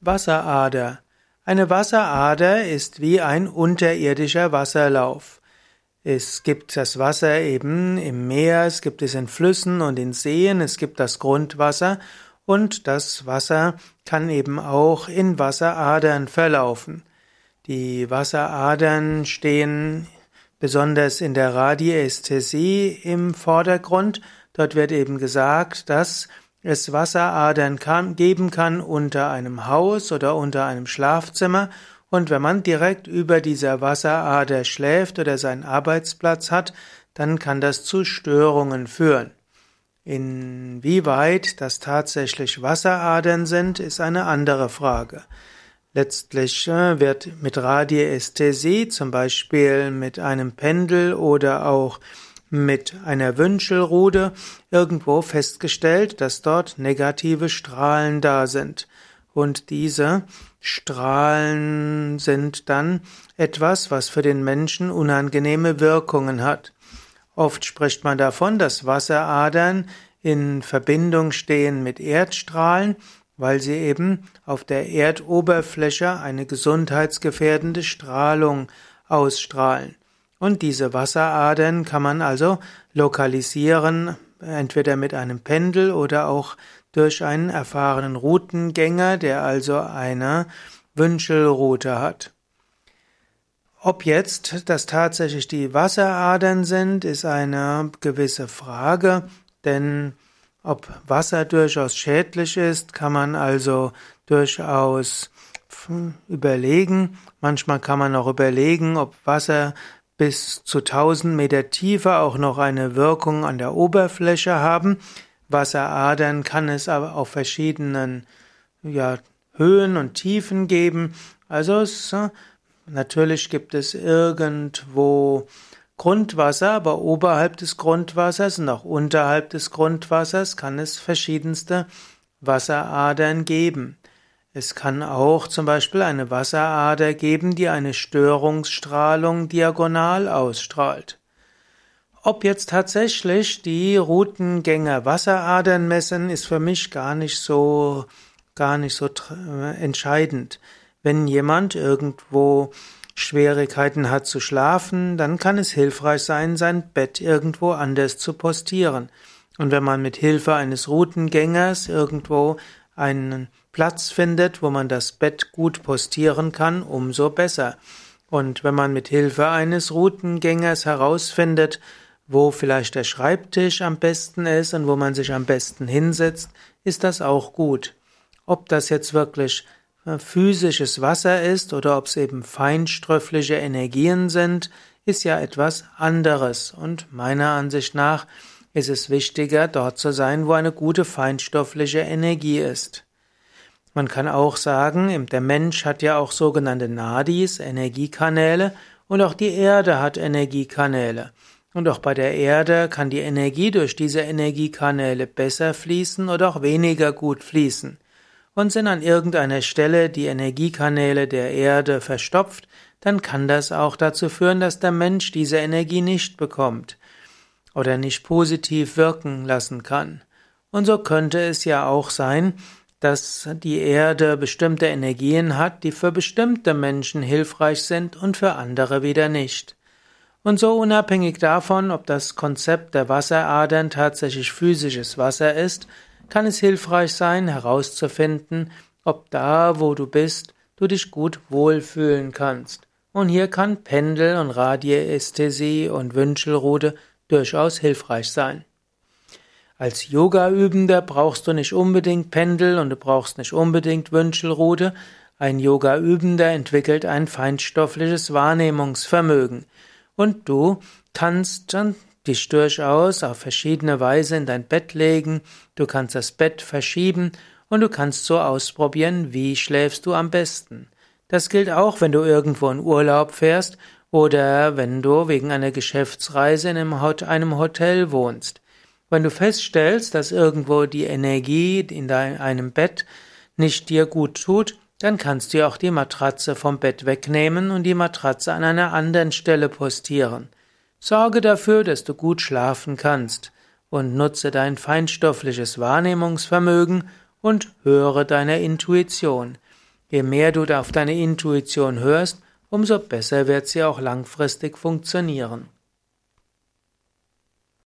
Wasserader. Eine Wasserader ist wie ein unterirdischer Wasserlauf. Es gibt das Wasser eben im Meer, es gibt es in Flüssen und in Seen, es gibt das Grundwasser und das Wasser kann eben auch in Wasseradern verlaufen. Die Wasseradern stehen besonders in der Radiästhesie im Vordergrund. Dort wird eben gesagt, dass es Wasseradern kann, geben kann unter einem Haus oder unter einem Schlafzimmer und wenn man direkt über dieser Wasserader schläft oder seinen Arbeitsplatz hat, dann kann das zu Störungen führen. Inwieweit das tatsächlich Wasseradern sind, ist eine andere Frage. Letztlich äh, wird mit Radiästhesie, zum Beispiel mit einem Pendel oder auch mit einer Wünschelrude irgendwo festgestellt, dass dort negative Strahlen da sind. Und diese Strahlen sind dann etwas, was für den Menschen unangenehme Wirkungen hat. Oft spricht man davon, dass Wasseradern in Verbindung stehen mit Erdstrahlen, weil sie eben auf der Erdoberfläche eine gesundheitsgefährdende Strahlung ausstrahlen. Und diese Wasseradern kann man also lokalisieren, entweder mit einem Pendel oder auch durch einen erfahrenen Routengänger, der also eine Wünschelroute hat. Ob jetzt das tatsächlich die Wasseradern sind, ist eine gewisse Frage, denn ob Wasser durchaus schädlich ist, kann man also durchaus überlegen. Manchmal kann man auch überlegen, ob Wasser bis zu 1000 Meter Tiefe auch noch eine Wirkung an der Oberfläche haben. Wasseradern kann es aber auf verschiedenen ja, Höhen und Tiefen geben. Also es, natürlich gibt es irgendwo Grundwasser, aber oberhalb des Grundwassers und auch unterhalb des Grundwassers kann es verschiedenste Wasseradern geben. Es kann auch zum Beispiel eine Wasserader geben, die eine Störungsstrahlung diagonal ausstrahlt. Ob jetzt tatsächlich die Routengänger Wasseradern messen, ist für mich gar nicht so, gar nicht so entscheidend. Wenn jemand irgendwo Schwierigkeiten hat zu schlafen, dann kann es hilfreich sein, sein Bett irgendwo anders zu postieren. Und wenn man mit Hilfe eines Routengängers irgendwo einen Platz findet, wo man das Bett gut postieren kann, umso besser. Und wenn man mit Hilfe eines Routengängers herausfindet, wo vielleicht der Schreibtisch am besten ist und wo man sich am besten hinsetzt, ist das auch gut. Ob das jetzt wirklich äh, physisches Wasser ist oder ob es eben feinstoffliche Energien sind, ist ja etwas anderes. Und meiner Ansicht nach ist es wichtiger, dort zu sein, wo eine gute feinstoffliche Energie ist. Man kann auch sagen, der Mensch hat ja auch sogenannte Nadis, Energiekanäle, und auch die Erde hat Energiekanäle. Und auch bei der Erde kann die Energie durch diese Energiekanäle besser fließen oder auch weniger gut fließen. Und sind an irgendeiner Stelle die Energiekanäle der Erde verstopft, dann kann das auch dazu führen, dass der Mensch diese Energie nicht bekommt oder nicht positiv wirken lassen kann. Und so könnte es ja auch sein, dass die Erde bestimmte Energien hat, die für bestimmte Menschen hilfreich sind und für andere wieder nicht. Und so unabhängig davon, ob das Konzept der Wasseradern tatsächlich physisches Wasser ist, kann es hilfreich sein, herauszufinden, ob da, wo du bist, du dich gut wohlfühlen kannst. Und hier kann Pendel und Radiästhesie und Wünschelrute durchaus hilfreich sein. Als Yoga-Übender brauchst du nicht unbedingt Pendel und du brauchst nicht unbedingt Wünschelrute. Ein Yoga-Übender entwickelt ein feinstoffliches Wahrnehmungsvermögen. Und du kannst dich durchaus auf verschiedene Weise in dein Bett legen, du kannst das Bett verschieben und du kannst so ausprobieren, wie schläfst du am besten. Das gilt auch, wenn du irgendwo in Urlaub fährst oder wenn du wegen einer Geschäftsreise in einem Hotel wohnst. Wenn du feststellst, dass irgendwo die Energie in deinem Bett nicht dir gut tut, dann kannst du auch die Matratze vom Bett wegnehmen und die Matratze an einer anderen Stelle postieren. Sorge dafür, dass du gut schlafen kannst und nutze dein feinstoffliches Wahrnehmungsvermögen und höre deiner Intuition. Je mehr du auf deine Intuition hörst, umso besser wird sie auch langfristig funktionieren.